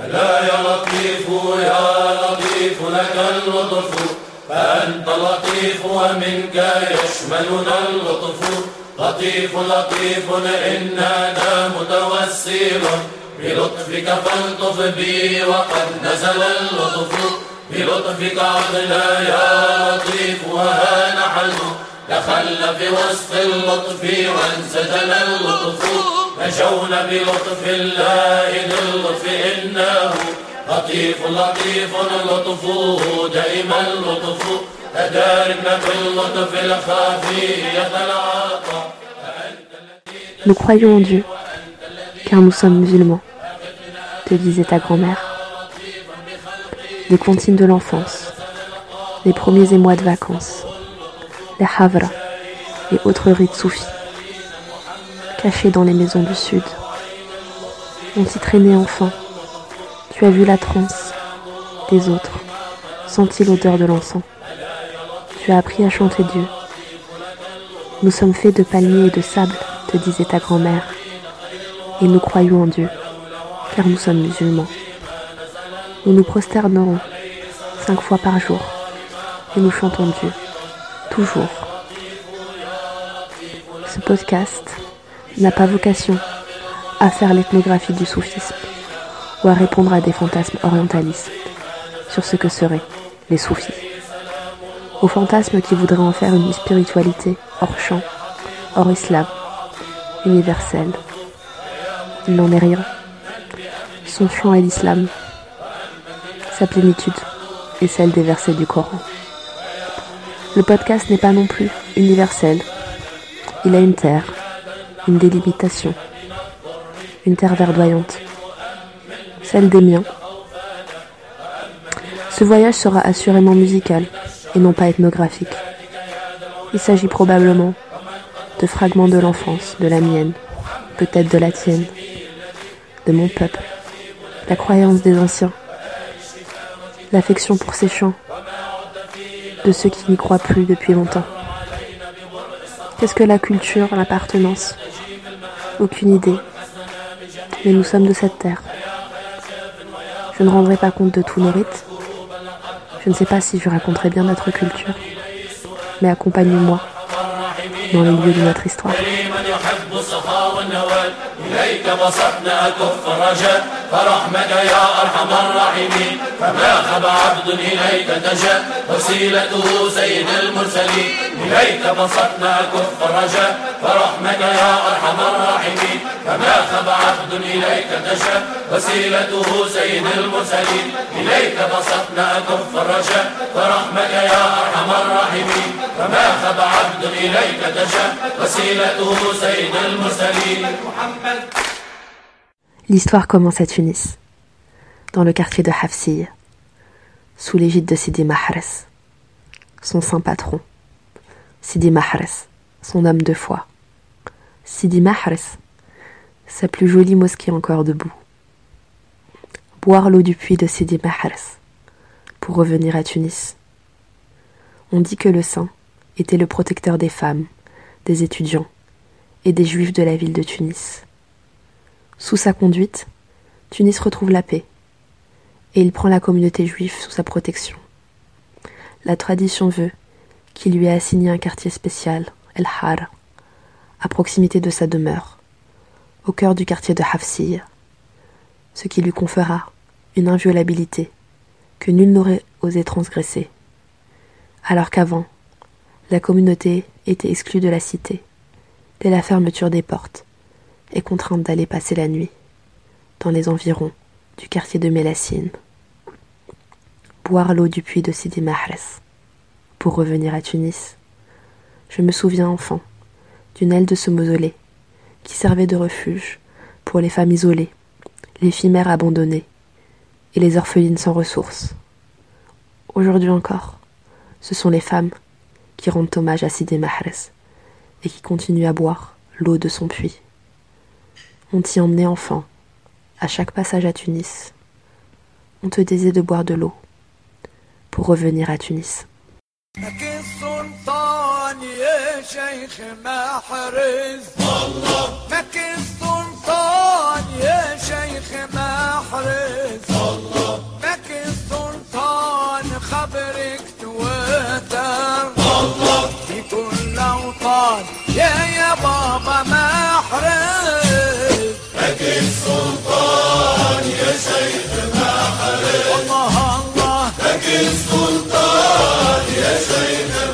ألا يا لطيف يا لطيف لك اللطف. فأنت لطيف ومنك يشملنا اللطف. لطيف لطيف إننا متوسل. بلطفك فالطف بي وقد نزل اللطف. بلطفك عدنا يا لطيف وها نحن. دخلنا في وسط اللطف وانسجن اللطف. نجونا بلطف الله للطف إنه لطيف لطيف لطفه دائما لطف تداركنا باللطف الخفي العطاء Nous croyons en Dieu, car nous sommes musulmans, te disait ta grand-mère. Les comptines de l'enfance, les premiers émois de vacances, les havra et autres rites soufis, cachés dans les maisons du sud. On t'y traînait enfant. Tu as vu la transe des autres, senti l'odeur de l'encens? Tu as appris à chanter Dieu. Nous sommes faits de palmiers et de sable, te disait ta grand-mère. Et nous croyons en Dieu, car nous sommes musulmans. Nous nous prosternerons cinq fois par jour et nous chantons Dieu, toujours. Ce podcast n'a pas vocation à faire l'ethnographie du soufisme ou à répondre à des fantasmes orientalistes sur ce que seraient les soufis. Aux fantasmes qui voudraient en faire une spiritualité hors champ, hors islam, universelle. Il n'en est rien. Son chant est l'islam, sa plénitude est celle des versets du Coran. Le podcast n'est pas non plus universel. Il a une terre, une délimitation, une terre verdoyante, celle des miens. Ce voyage sera assurément musical et non pas ethnographique. Il s'agit probablement de fragments de l'enfance, de la mienne, peut-être de la tienne, de mon peuple, la croyance des anciens, l'affection pour ces chants, de ceux qui n'y croient plus depuis longtemps. Qu'est-ce que la culture, l'appartenance? Aucune idée. Mais nous sommes de cette terre. Je ne rendrai pas compte de tous nos rites. Je ne sais pas si je raconterai bien notre culture. Mais accompagne-moi dans les lieux de notre histoire. إليك بسطنا أكف رجاء فرحمك يا أرحم الراحمين فما خب عبد إليك تجا وسيلته سيد المرسلين إليك بسطنا أكف رجاء فرحمك يا أرحم الراحمين فما خب عبد إليك تجا وسيلته سيد المرسلين إليك بسطنا أكف رجاء فرحمك يا أرحم الراحمين فما خب عبد إليك تجا وسيلته سيد المرسلين محمد L'histoire commence à Tunis, dans le quartier de Hafsiya, sous l'égide de Sidi Mahrez, son saint patron. Sidi Mahrez, son homme de foi. Sidi Mahrez, sa plus jolie mosquée encore debout. Boire l'eau du puits de Sidi Mahrez pour revenir à Tunis. On dit que le saint était le protecteur des femmes, des étudiants et des juifs de la ville de Tunis. Sous sa conduite, Tunis retrouve la paix et il prend la communauté juive sous sa protection. La tradition veut qu'il lui ait assigné un quartier spécial, El Har, à proximité de sa demeure, au cœur du quartier de Hafsiya, ce qui lui conféra une inviolabilité que nul n'aurait osé transgresser, alors qu'avant, la communauté était exclue de la cité, dès la fermeture des portes, et contrainte d'aller passer la nuit dans les environs du quartier de Mélassine, boire l'eau du puits de Sidi Mahrez pour revenir à Tunis. Je me souviens enfant d'une aile de ce mausolée qui servait de refuge pour les femmes isolées, les filles mères abandonnées et les orphelines sans ressources. Aujourd'hui encore, ce sont les femmes qui rendent hommage à Sidi Mahrez et qui continuent à boire l'eau de son puits. On t'y emmenait enfant, à chaque passage à Tunis. On te disait de boire de l'eau pour revenir à Tunis. الشيخ ما حرز. الله فك السلطان يا شيخ ما حرز. الله فك السلطان خبرك توتر الله في كل أوطان يا يا بابا ما حرز. فك السلطان يا شيخ ما حرز الله الله فك السلطان يا شيخ ما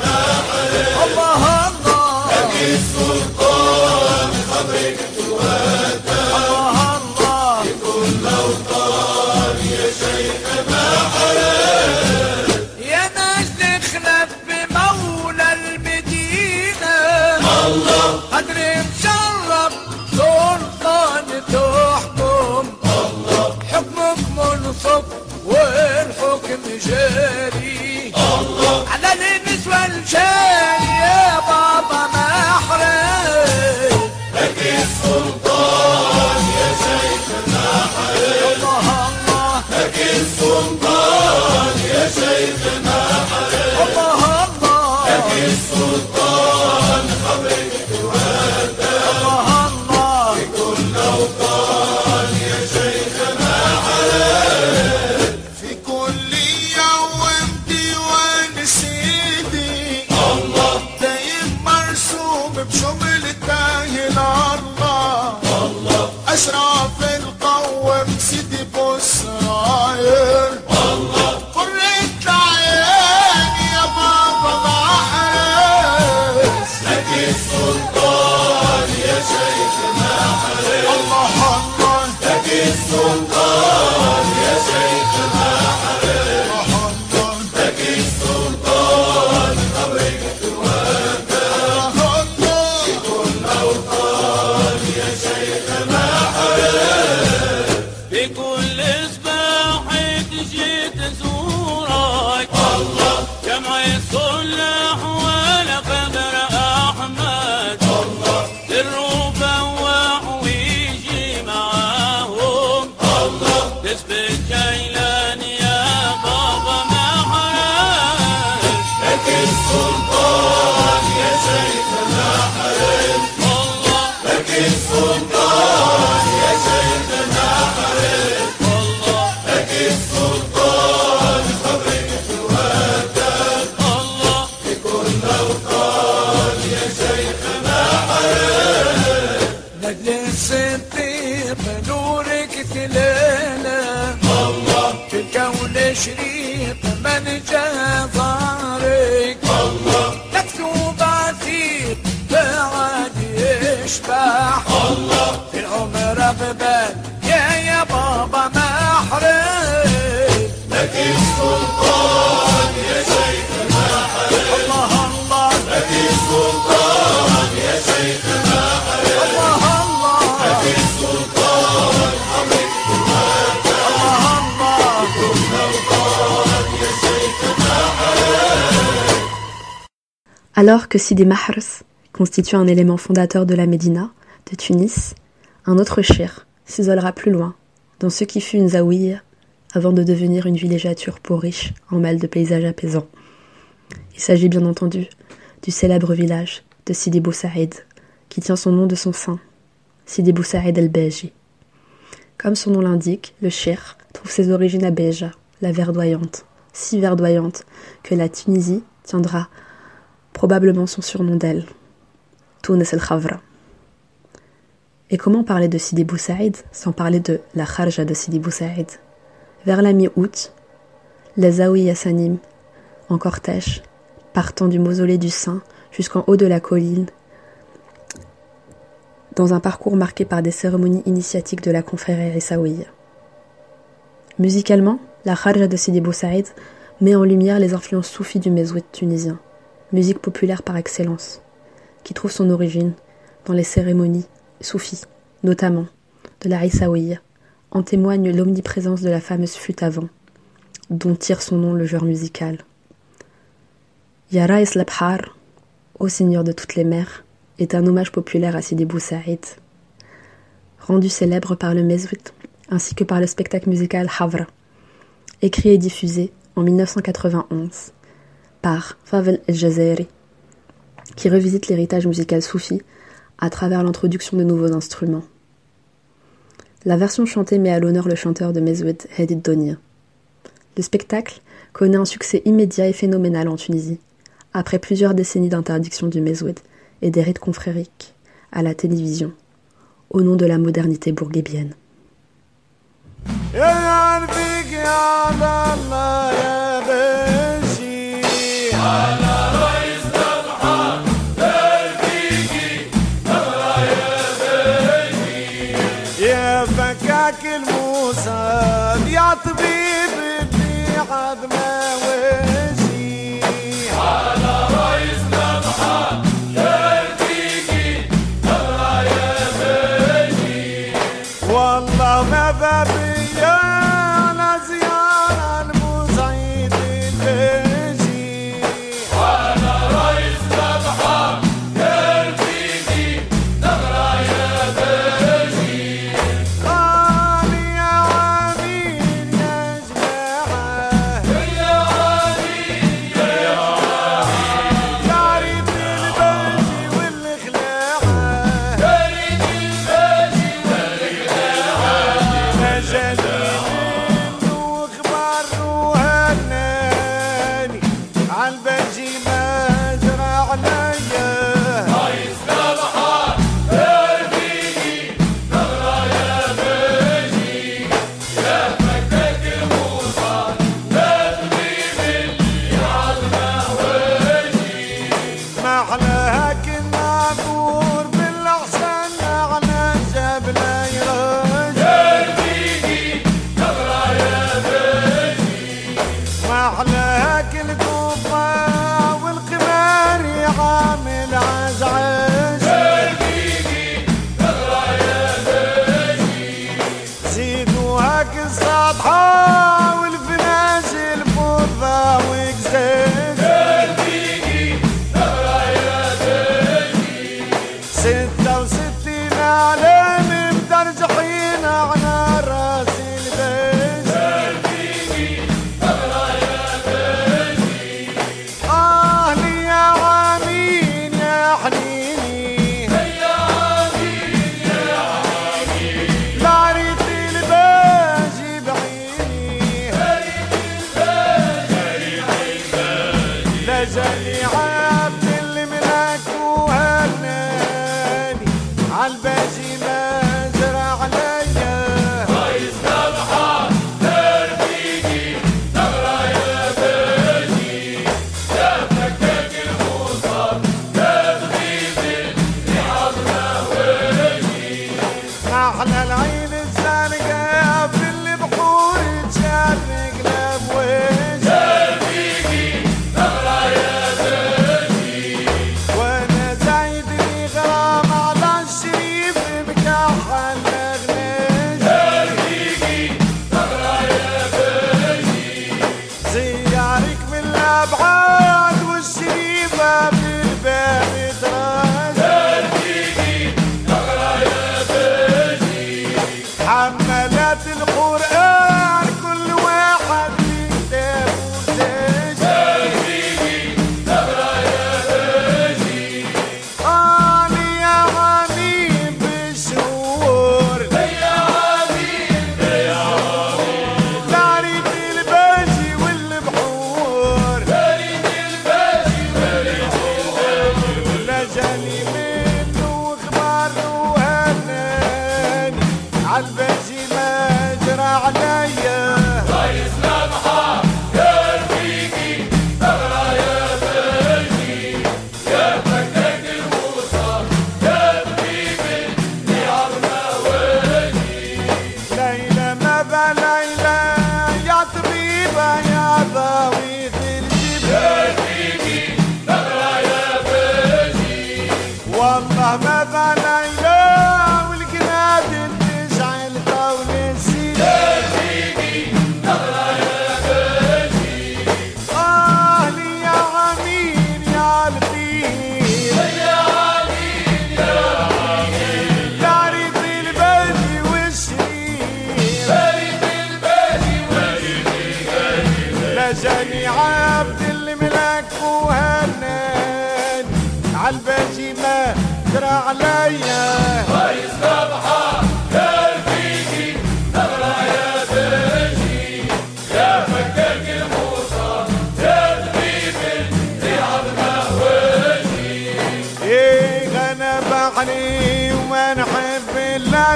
والحكم جاري. الله على النسوة الجاري. Alors que Sidi Mahrs constitue un élément fondateur de la Médina, de Tunis, un autre shir s'isolera plus loin, dans ce qui fut une zaouïa avant de devenir une villégiature pour riches en mal de paysages apaisants. Il s'agit bien entendu du célèbre village de Sidi Bou Saïd, qui tient son nom de son saint, Sidi Bou Saïd el-Beji. Comme son nom l'indique, le shir trouve ses origines à Béja, la verdoyante, si verdoyante que la Tunisie tiendra probablement son surnom d'elle, Tounes el Khavra. Et comment parler de Sidi Bou Saïd sans parler de la Kharja de Sidi Bou Saïd Vers la mi-août, les Zawi Yassanim, en cortège, partant du mausolée du Saint jusqu'en haut de la colline, dans un parcours marqué par des cérémonies initiatiques de la confrérie Essaouia. Musicalement, la Kharja de Sidi Bou Saïd met en lumière les influences soufis du mezouid tunisien, musique populaire par excellence, qui trouve son origine dans les cérémonies soufis, notamment de la Issaouia, en témoigne l'omniprésence de la fameuse flûte à vent, dont tire son nom le genre musical. Yara Eslabhar, ô seigneur de toutes les mers, est un hommage populaire à Sidi Bou Saïd, rendu célèbre par le mezouid ainsi que par le spectacle musical Havra, écrit et diffusé en 1991 par Favel El-Jazeri, qui revisite l'héritage musical soufi à travers l'introduction de nouveaux instruments. La version chantée met à l'honneur le chanteur de Mezoued Hedid Donia. Le spectacle connaît un succès immédiat et phénoménal en Tunisie, après plusieurs décennies d'interdiction du Mezoued et des rites confrériques à la télévision, au nom de la modernité bourguibienne. الموسى يا طبيب اللي عاد ما وشي के साधा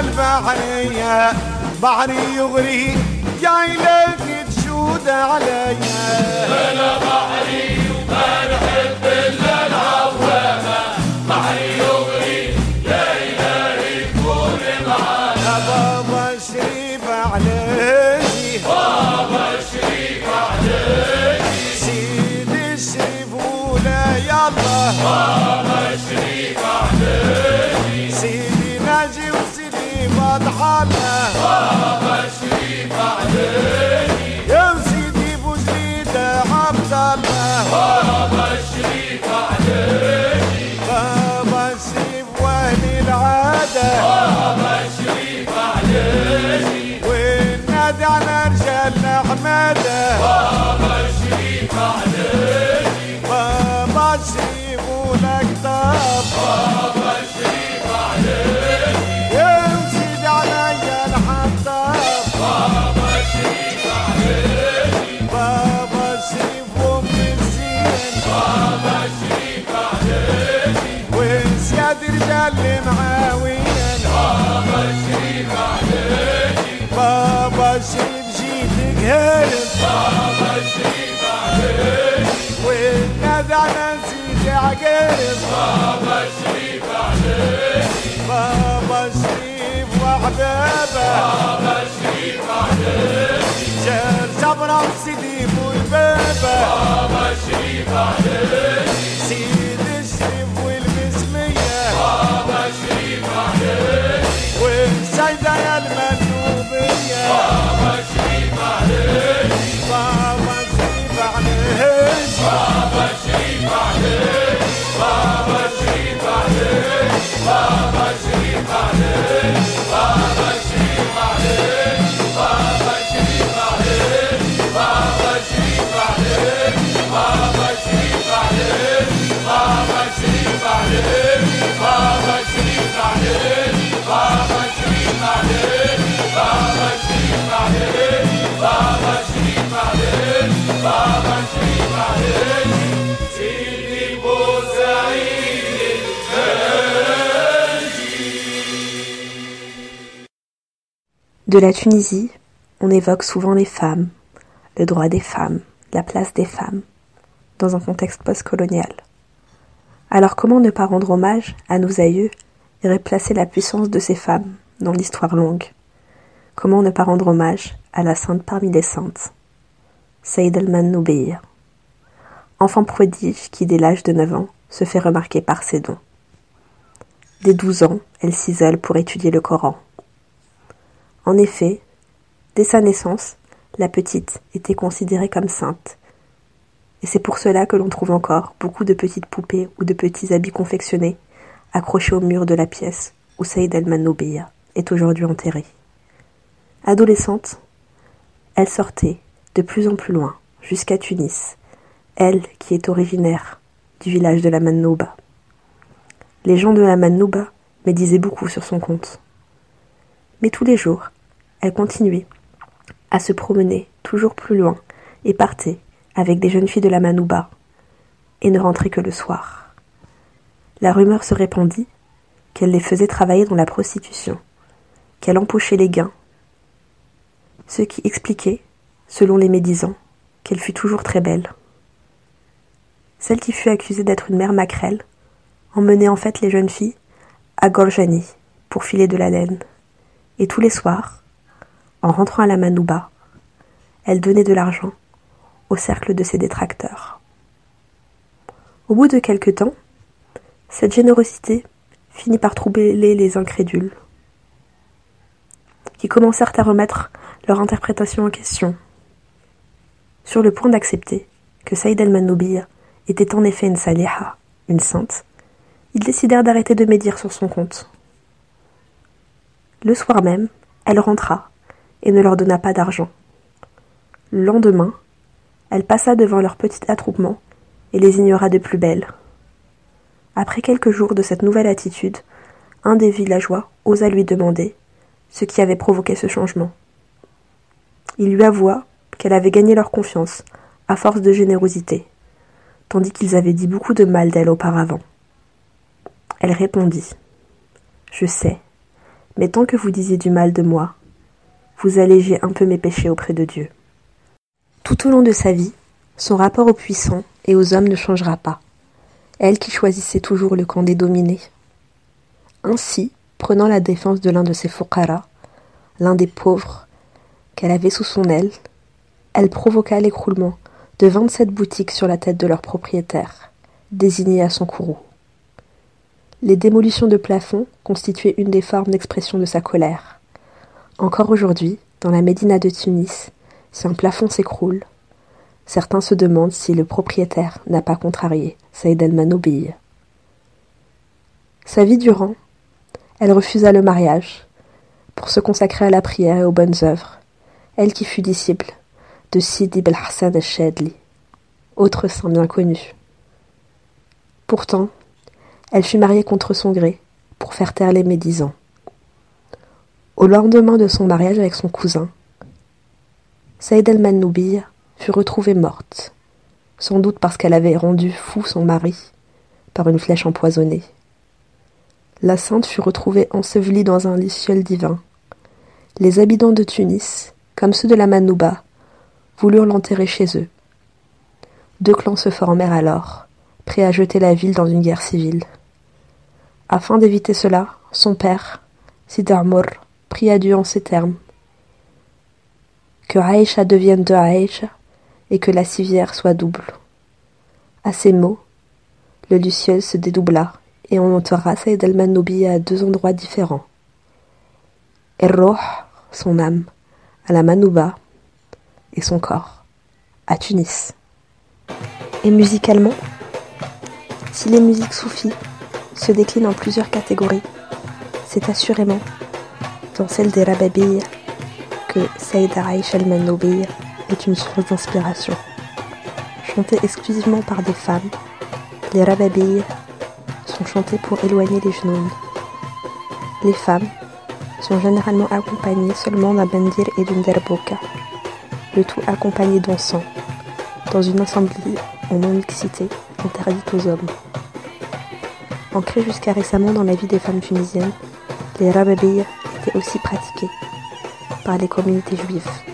البحرية بحري يغري جاي لك تشود عليا. أنا بحري وما نحب الا العوامة بحري يغري غصب عنها شريف جيتك هرب بابا شريف عليك والنادى على نسيت عقرب بابا شريف عليك بابا شريف وحبابه بابا شريف عليك جار جبرة وسيدي والبابا بابا شريف عليك سيد الشريف والبسمية بابا شريف عليك والسيدة يا المنوبية Baba Shri Baba Shri Baba De la Tunisie, on évoque souvent les femmes, le droit des femmes, la place des femmes, dans un contexte postcolonial. Alors comment ne pas rendre hommage à nos aïeux et replacer la puissance de ces femmes dans l'histoire longue? Comment ne pas rendre hommage à la sainte parmi les saintes, Saïd al-Mannoubir, enfant prodige qui dès l'âge de 9 ans se fait remarquer par ses dons. Dès 12 ans, elle s'isole pour étudier le Coran. En effet, dès sa naissance, la petite était considérée comme sainte. Et c'est pour cela que l'on trouve encore beaucoup de petites poupées ou de petits habits confectionnés accrochés au mur de la pièce où Saïd al-Manoubiya est aujourd'hui enterré. Adolescente, elle sortait de plus en plus loin, jusqu'à Tunis, elle qui est originaire du village de la Manouba. Les gens de la Manouba médisaient beaucoup sur son compte. Mais tous les jours, elle continuait à se promener toujours plus loin et partait avec des jeunes filles de la Manouba et ne rentrait que le soir. La rumeur se répandit qu'elle les faisait travailler dans la prostitution, qu'elle empochait les gains, ce qui expliquait, selon les médisants, qu'elle fut toujours très belle. Celle qui fut accusée d'être une mère maquerelle emmenait en fait les jeunes filles à Gorjani pour filer de la laine. Et tous les soirs, en rentrant à la Manouba, elle donnait de l'argent au cercle de ses détracteurs. Au bout de quelque temps, cette générosité finit par troubler les incrédules, qui commencèrent à remettre leur interprétation en question. Sur le point d'accepter que Saïd el-Manoubiya était en effet une saliha, une sainte, ils décidèrent d'arrêter de médire sur son compte. Le soir même, elle rentra et ne leur donna pas d'argent. Le lendemain, elle passa devant leur petit attroupement et les ignora de plus belle. Après quelques jours de cette nouvelle attitude, un des villageois osa lui demander ce qui avait provoqué ce changement. Il lui avoua qu'elle avait gagné leur confiance à force de générosité, tandis qu'ils avaient dit beaucoup de mal d'elle auparavant. Elle répondit Je sais, mais tant que vous disiez du mal de moi, vous allégez un peu mes péchés auprès de Dieu. Tout au long de sa vie, son rapport aux puissants et aux hommes ne changera pas, elle qui choisissait toujours le camp des dominés. Ainsi, prenant la défense de l'un de ses fuqara, l'un des pauvres qu'elle avait sous son aile, elle provoqua l'écroulement de vingt-sept boutiques sur la tête de leur propriétaire, désigné à son courroux. Les démolitions de plafonds constituaient une des formes d'expression de sa colère. Encore aujourd'hui, dans la Médina de Tunis, si un plafond s'écroule, certains se demandent si le propriétaire n'a pas contrarié Saïd el-Manoubi. Sa vie durant, elle refusa le mariage pour se consacrer à la prière et aux bonnes œuvres, elle qui fut disciple de Sidi ibn Hassan al-Shadli, autre saint bien connu. Pourtant, elle fut mariée contre son gré pour faire taire les médisants. Au lendemain de son mariage avec son cousin, Saïd el-Manoubi fut retrouvée morte, sans doute parce qu'elle avait rendu fou son mari par une flèche empoisonnée. La sainte fut retrouvée ensevelie dans un lit divin. Les habitants de Tunis comme ceux de la Manouba, voulurent l'enterrer chez eux. Deux clans se formèrent alors, prêts à jeter la ville dans une guerre civile. Afin d'éviter cela, son père, Sidarmor, pria Dieu en ces termes. Que Aïcha devienne de Aïcha et que la civière soit double. À ces mots, le luciole se dédoubla et on enterra Saïd al-Manoubi à deux endroits différents. Erroh, son âme, à la Manouba, et son corps, à Tunis. Et musicalement, si les musiques soufis se déclinent en plusieurs catégories, c'est assurément dans celle des rababilles que Saïd Aïch al-Manoubi est une source d'inspiration. Chantée exclusivement par des femmes, les rababilles sont chantés pour éloigner les genoux. Les femmes sont généralement accompagnées seulement d'un bendir et d'une derboka, le tout accompagné d'encens, dans une assemblée en non-mixité interdite aux hommes. Ancrés jusqu'à récemment dans la vie des femmes tunisiennes, les rababilles étaient aussi pratiqués par les communautés juives.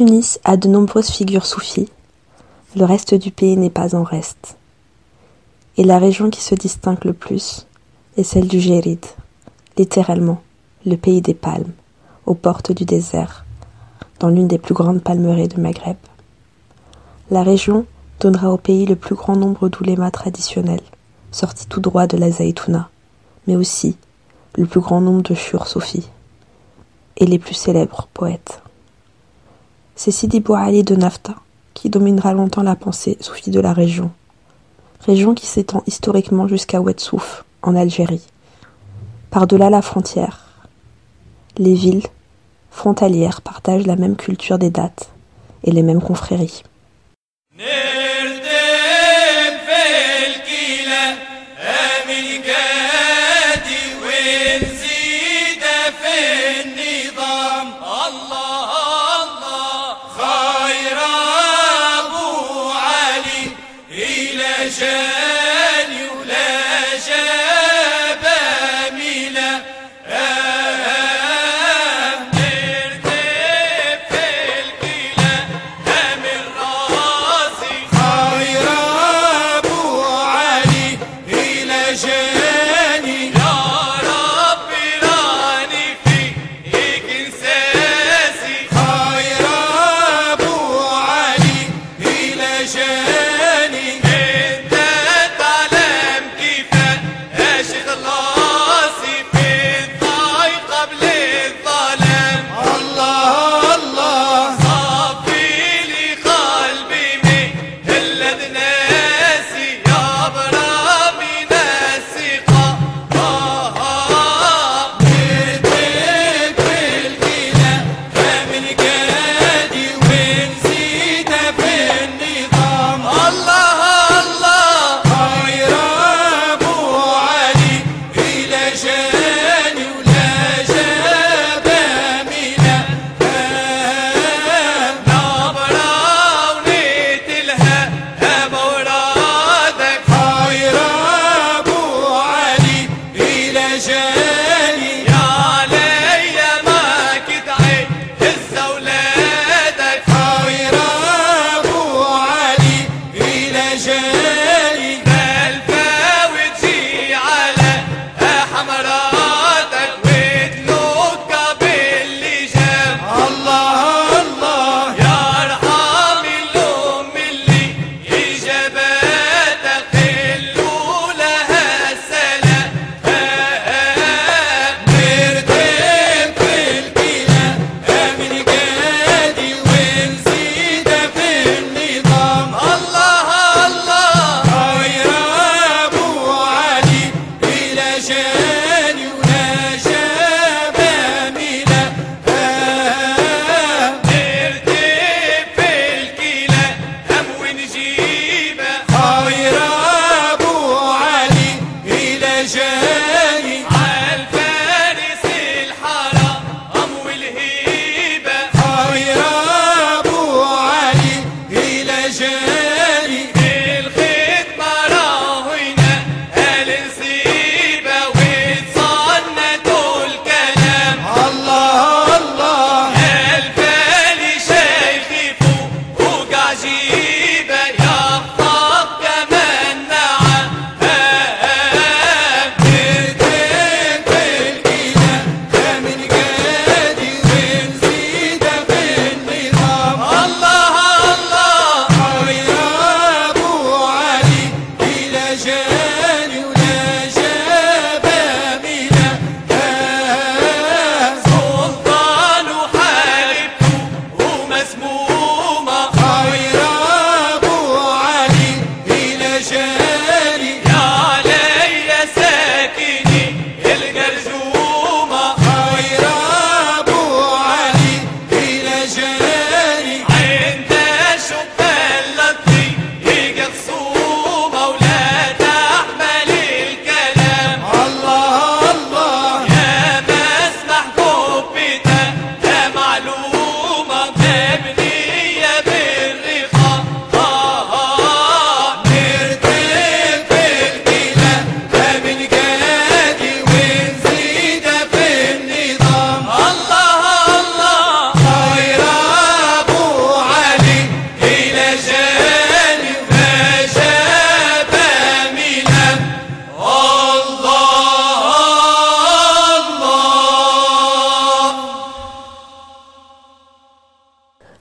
Tunis a de nombreuses figures soufis, le reste du pays n'est pas en reste. Et la région qui se distingue le plus est celle du Gérid, littéralement le pays des palmes, aux portes du désert, dans l'une des plus grandes palmeraies de Maghreb. La région donnera au pays le plus grand nombre d'oulémas traditionnels, sortis tout droit de la Zaïtouna, mais aussi le plus grand nombre de churs soufis et les plus célèbres poètes c'est Sidi Bouali de Nafta, qui dominera longtemps la pensée soufie de la région. Région qui s'étend historiquement jusqu'à Ouetsouf, en Algérie. Par-delà la frontière, les villes frontalières partagent la même culture des dates et les mêmes confréries.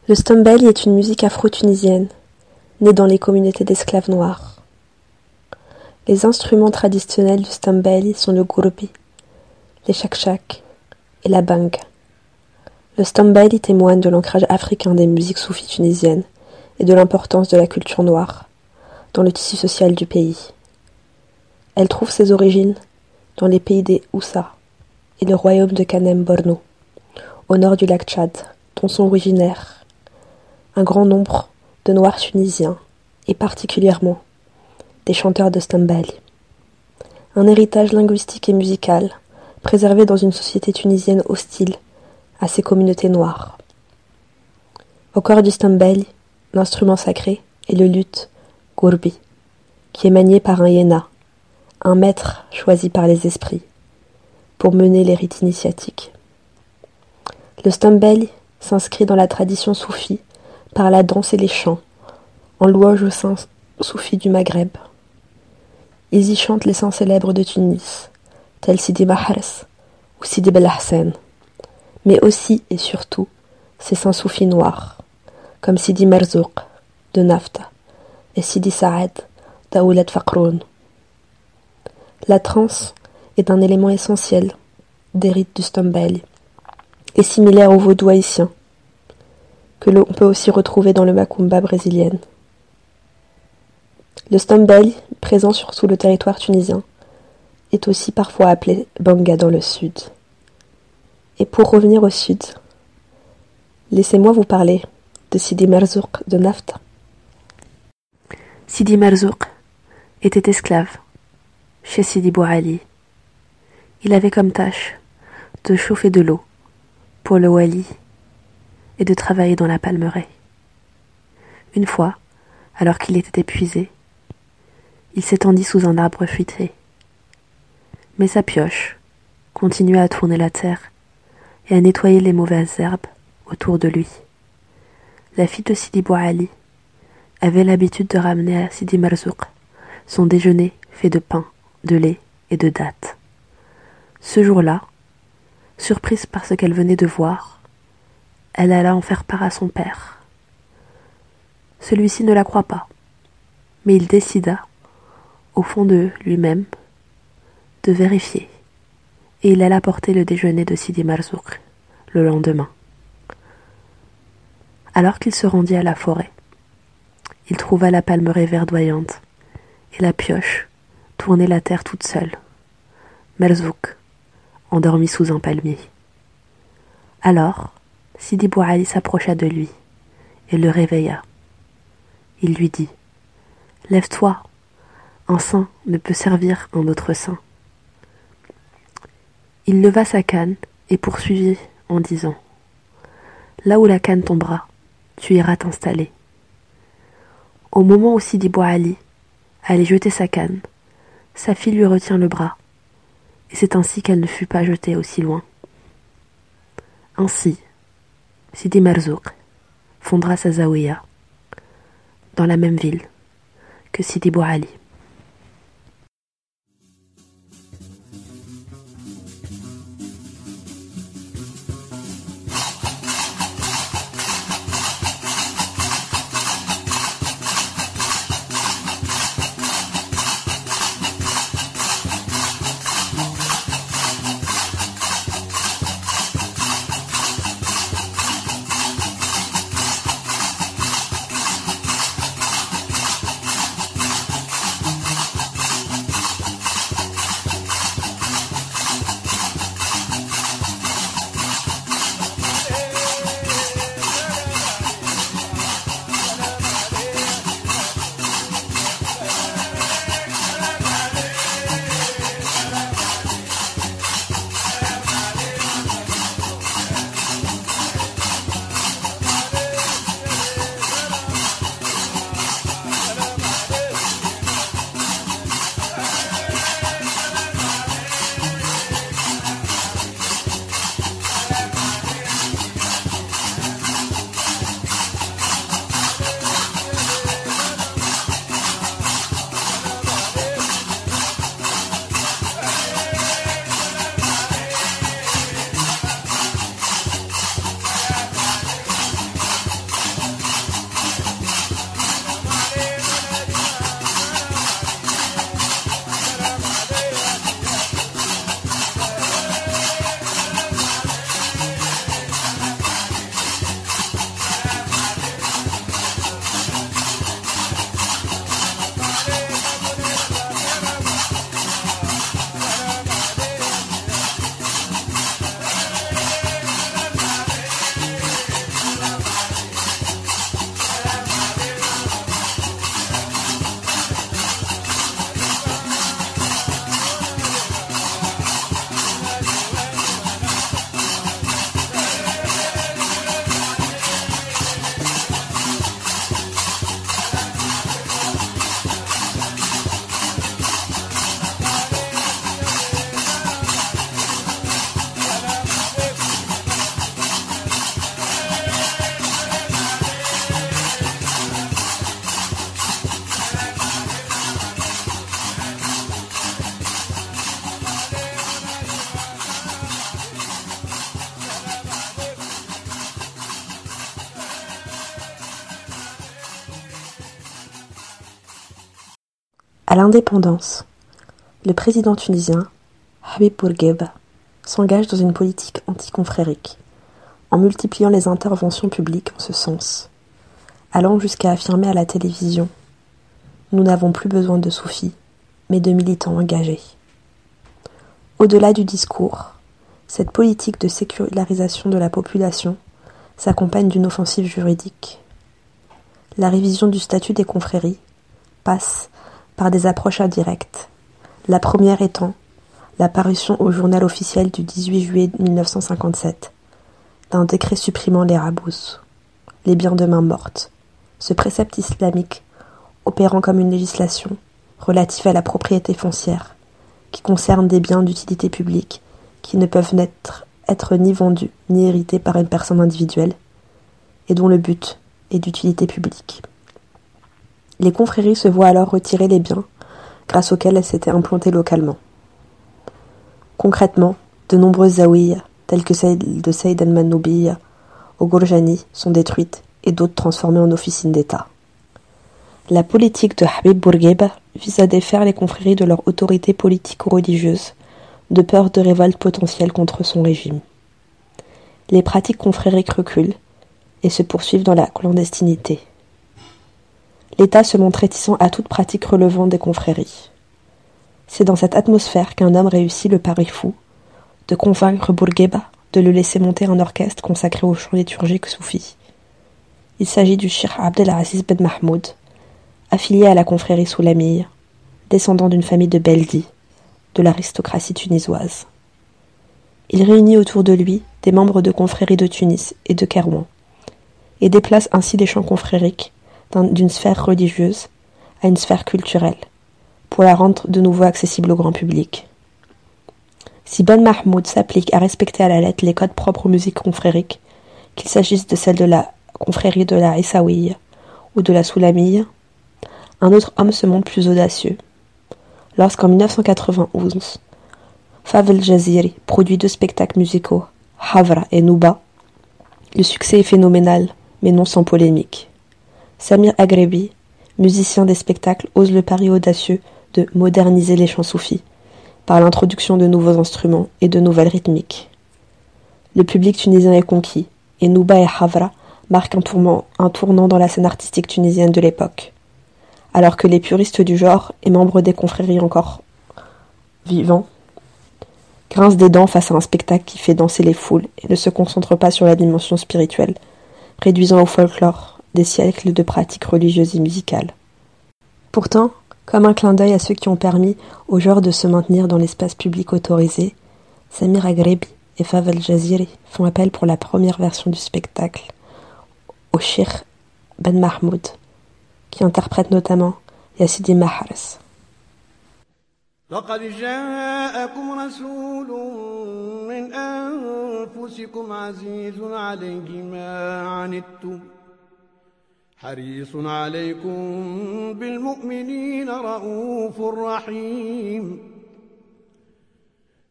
Le Stombelli est une musique afro-tunisienne, née dans les communautés d'esclaves noirs. Les instruments traditionnels du Stombelli sont le gourbi, les chak et la bang. Le Stombelli témoigne de l'ancrage africain des musiques soufis tunisiennes et de l'importance de la culture noire dans le tissu social du pays. Elle trouve ses origines dans les pays des Oussa et le royaume de Kanem-Borno, au nord du lac Tchad, dont sont originaires un grand nombre de Noirs tunisiens, et particulièrement des chanteurs de Stambali. Un héritage linguistique et musical préservé dans une société tunisienne hostile à ces communautés noires. Au cœur du Stambali, l'instrument sacré est le luth Gourbi, qui est manié par un yéna, un maître choisi par les esprits, pour mener les rites initiatiques. Le Stambali s'inscrit dans la tradition soufie par la danse et les chants, en louange aux saints soufis du Maghreb. Ils y chantent les saints célèbres de Tunis, tels Sidi Mahres ou Sidi Bel mais aussi et surtout ces saints soufis noirs, comme Sidi Merzouk de Nafta et Sidi Saad d'Aoulad Fakroun. La trance est un élément essentiel des rites du Stombel et similaire au vaudou haïtien, que l'on peut aussi retrouver dans le macumba brésilienne. Le stombel, présent sur tout le territoire tunisien, est aussi parfois appelé banga dans le sud. Et pour revenir au sud, laissez-moi vous parler de Sidi Merzouk de Nafta. Sidi Merzouk était esclave chez Sidi Bouali. Il avait comme tâche de chauffer de l'eau pour le wali et de travailler dans la palmeraie. Une fois, alors qu'il était épuisé, il s'étendit sous un arbre fruité. Mais sa pioche continuait à tourner la terre et à nettoyer les mauvaises herbes autour de lui. La fille de Sidi Bouali avait l'habitude de ramener à Sidi Marzouk son déjeuner fait de pain, de lait et de dattes. Ce jour-là, surprise par ce qu'elle venait de voir, elle alla en faire part à son père. Celui-ci ne la croit pas, mais il décida, au fond de lui-même, de vérifier, et il alla porter le déjeuner de Sidi Marzouk le lendemain. Alors qu'il se rendit à la forêt, il trouva la palmeraie verdoyante et la pioche tournait la terre toute seule. Merzouk, endormi sous un palmier. Alors, Sidi Bouali s'approcha de lui et le réveilla. Il lui dit Lève-toi, un saint ne peut servir un autre saint. Il leva sa canne et poursuivit en disant Là où la canne tombera, tu iras t'installer. Au moment où Sidi Bouali allait jeter sa canne, sa fille lui retient le bras, et c'est ainsi qu'elle ne fut pas jetée aussi loin. Ainsi, Sidi Marzouk fondera sa zaouia dans la même ville que Sidi Bouali. L'indépendance, le président tunisien, Habib Bourguiba, s'engage dans une politique anticonfrérique, en multipliant les interventions publiques en ce sens, allant jusqu'à affirmer à la télévision Nous n'avons plus besoin de soufis, mais de militants engagés. Au-delà du discours, cette politique de sécularisation de la population s'accompagne d'une offensive juridique. La révision du statut des confréries passe par des approches indirectes, la première étant la parution au journal officiel du 18 juillet 1957 d'un décret supprimant les rabous, les biens de main morte, ce précepte islamique opérant comme une législation relative à la propriété foncière, qui concerne des biens d'utilité publique qui ne peuvent être, être ni vendus ni hérités par une personne individuelle, et dont le but est d'utilité publique. Les confréries se voient alors retirer les biens grâce auxquels elles s'étaient implantées localement. Concrètement, de nombreuses zaouïas, telles que celle de Saïd al-Manoubiya au Gourjani, sont détruites et d'autres transformées en officines d'État. La politique de Habib Bourguiba vise à défaire les confréries de leur autorité politique ou religieuse, de peur de révolte potentielle contre son régime. Les pratiques confrériques reculent et se poursuivent dans la clandestinité. L'État se montre réticent à toute pratique relevant des confréries. C'est dans cette atmosphère qu'un homme réussit le pari fou de convaincre Bourguiba de le laisser monter un orchestre consacré au chant liturgique soufi. Il s'agit du Shir Abdelaziz Ben Mahmoud, affilié à la confrérie Soulamiyya, descendant d'une famille de Beldi, de l'aristocratie tunisoise. Il réunit autour de lui des membres de confréries de Tunis et de Kerouan, et déplace ainsi les chants confrériques d'une sphère religieuse à une sphère culturelle, pour la rendre de nouveau accessible au grand public. Si Ben Mahmoud s'applique à respecter à la lettre les codes propres aux musiques confrériques, qu'il s'agisse de celle de la confrérie de la Issaouiyya ou de la Soulamiyya, un autre homme se montre plus audacieux. Lorsqu'en 1991, Favel Jaziri produit deux spectacles musicaux, Havra et Nouba, le succès est phénoménal, mais non sans polémique. Samir Agrebi, musicien des spectacles, ose le pari audacieux de moderniser les chants soufis par l'introduction de nouveaux instruments et de nouvelles rythmiques. Le public tunisien est conquis, et Nouba et Havra marquent un tournant, un tournant dans la scène artistique tunisienne de l'époque alors que les puristes du genre et membres des confréries encore vivants grincent des dents face à un spectacle qui fait danser les foules et ne se concentre pas sur la dimension spirituelle, réduisant au folklore des siècles de pratiques religieuses et musicales. Pourtant, comme un clin d'œil à ceux qui ont permis au genre de se maintenir dans l'espace public autorisé, Samir Agrebi et Favel Jaziri font appel pour la première version du spectacle au Shir Ben Mahmoud, qui interprète notamment Yassidi Mahares. لقد جاءكم رسول من أنفسكم عزيز عليه ما عنتم حريص عليكم بالمؤمنين رؤوف رحيم.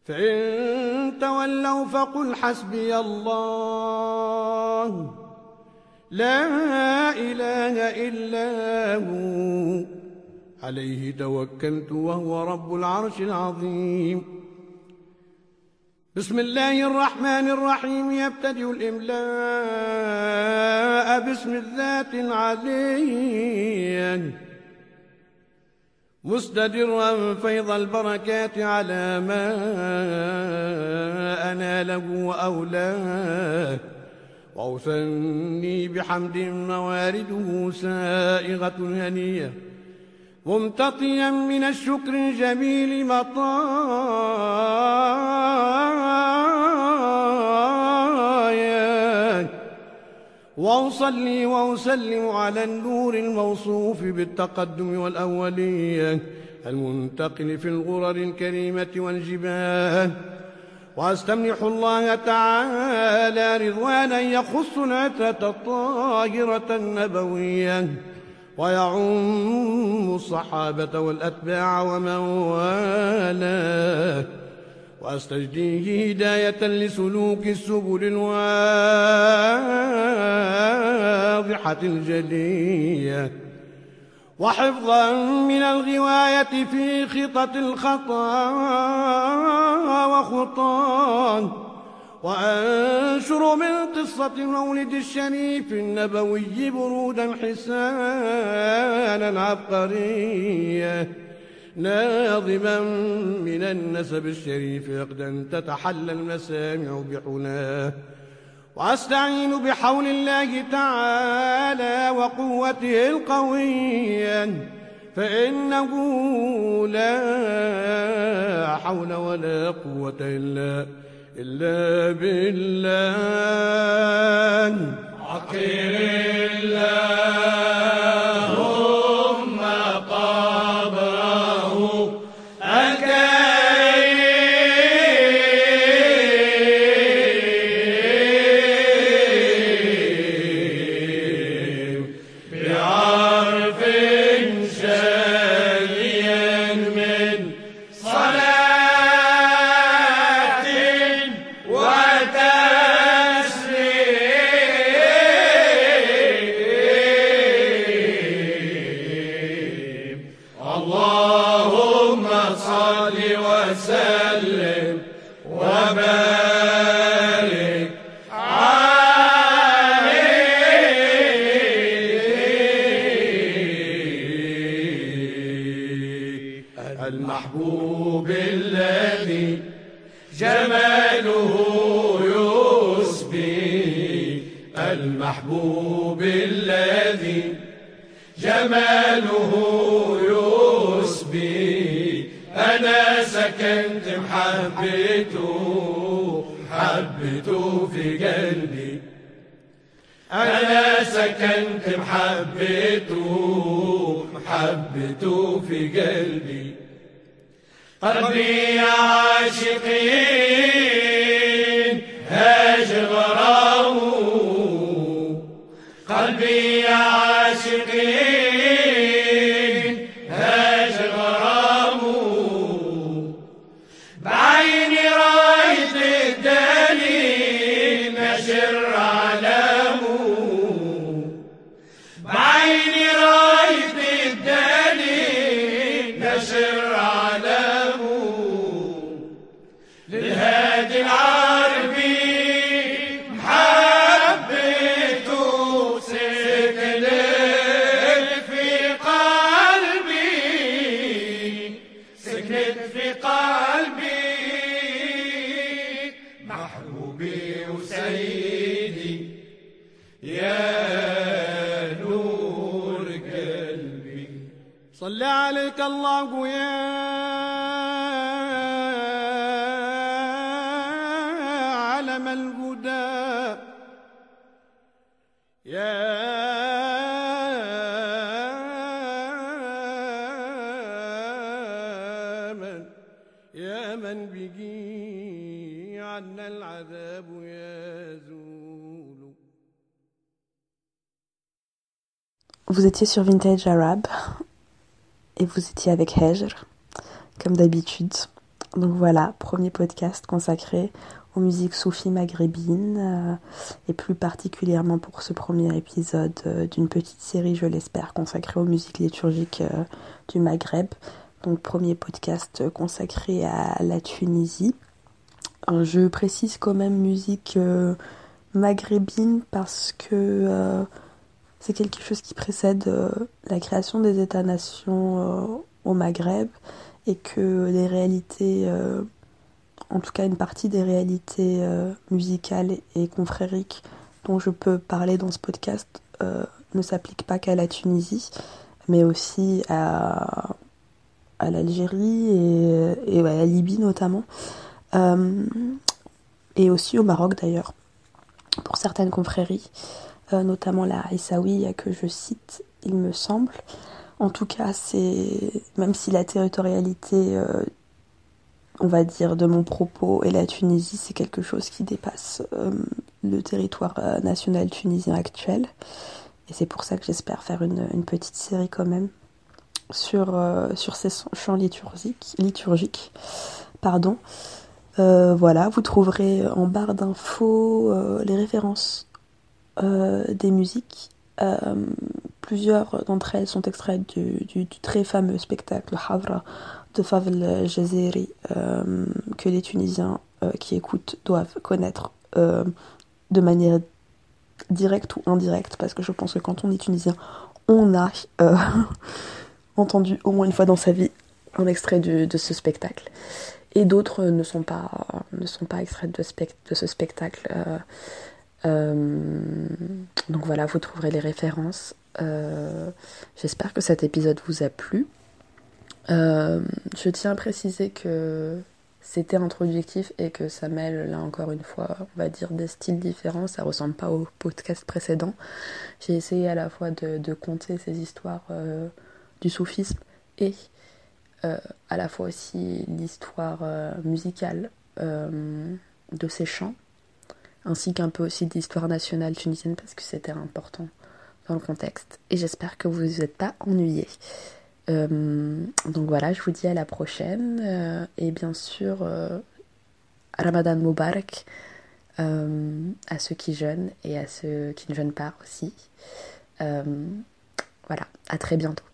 فإن تولوا فقل حسبي الله. لا إله إلا هو. عليه توكلت وهو رب العرش العظيم. بسم الله الرحمن الرحيم. يبتدئ الإملاء باسم الذات العلي مستدرا فيض البركات على ما أناله وأولاه. وأوثني بحمد موارده سائغة هنية ممتطيا من الشكر الجميل مطايا وأصلي وأسلم على النور الموصوف بالتقدم والأولية المنتقل في الغرر الكريمة والجبال. وأستمنح الله تعالى رضوانا يخص العترة الطاهرة النبوية. ويعم الصحابة والأتباع ومن والاه واستجديه هداية لسلوك السبل الواضحة الجلية. وحفظا من الغواية في خطط الخطأ وخطان وأنشر من قصة المولد الشريف النبوي برودا حسانا عبقرية ناظما من النسب الشريف عقدا تتحلى المسامع بحلاه وأستعين بحول الله تعالى وقوته القوية فإنه لا حول ولا قوة إلا إلا بالله. عقير الله. محبته حبته في قلبي. أنا سكنت محبته محبته في قلبي. قلبي يا عاشقين يا من به عنا العذاب يزول Vous étiez sur Vintage Arab et vous étiez avec Hejr, comme d'habitude. Donc voilà, premier podcast consacré aux musiques soufis maghrébines euh, et plus particulièrement pour ce premier épisode euh, d'une petite série, je l'espère, consacrée aux musiques liturgiques euh, du Maghreb. Donc premier podcast consacré à la Tunisie. Euh, Je précise quand même musique euh, maghrébine parce que euh, c'est quelque chose qui précède la création des États-nations au Maghreb et que les réalités, en tout cas une partie des réalités musicales et confrériques dont je peux parler dans ce podcast ne s'appliquent pas qu'à la Tunisie, mais aussi à, à l'Algérie et, et à la Libye notamment, Euh, et aussi au Maroc d'ailleurs, pour certaines confréries euh, notamment la Aïssaouia que je cite, il me semble. En tout cas, c'est même si la territorialité, euh, on va dire, de mon propos et la Tunisie, c'est quelque chose qui dépasse le territoire national tunisien actuel. Et c'est pour ça que j'espère faire une, une petite série quand même sur, euh, sur ces chants liturgiques. pardon. Euh, voilà, vous trouverez en barre d'infos euh, les références des musiques plusieurs d'entre elles sont extraites du, très fameux spectacle Havra de Favel Jazeri que les Tunisiens qui écoutent doivent connaître de manière directe ou indirecte parce que je pense que quand on est tunisien on a entendu au moins une fois dans sa vie un extrait de ce spectacle et d'autres ne sont pas ne sont pas extraites de, ce spectacle. Euh, euh, donc voilà, vous trouverez les références. Euh, j'espère que cet épisode vous a plu. je tiens à préciser que c'était introductif et que ça mêle là encore une fois, on va dire des styles différents. Ça ressemble pas au podcast précédent. J'ai essayé à la fois de, de ces histoires du soufisme et euh, à la fois aussi l'histoire euh, musicale euh, de ces chants, ainsi qu'un peu aussi d'histoire nationale tunisienne parce que c'était important dans le contexte. Et j'espère que vous vous êtes pas ennuyés. donc voilà, je vous dis à la prochaine. et bien sûr, Ramadan Mubarak à ceux qui jeûnent et à ceux qui ne jeûnent pas aussi. voilà, à très bientôt.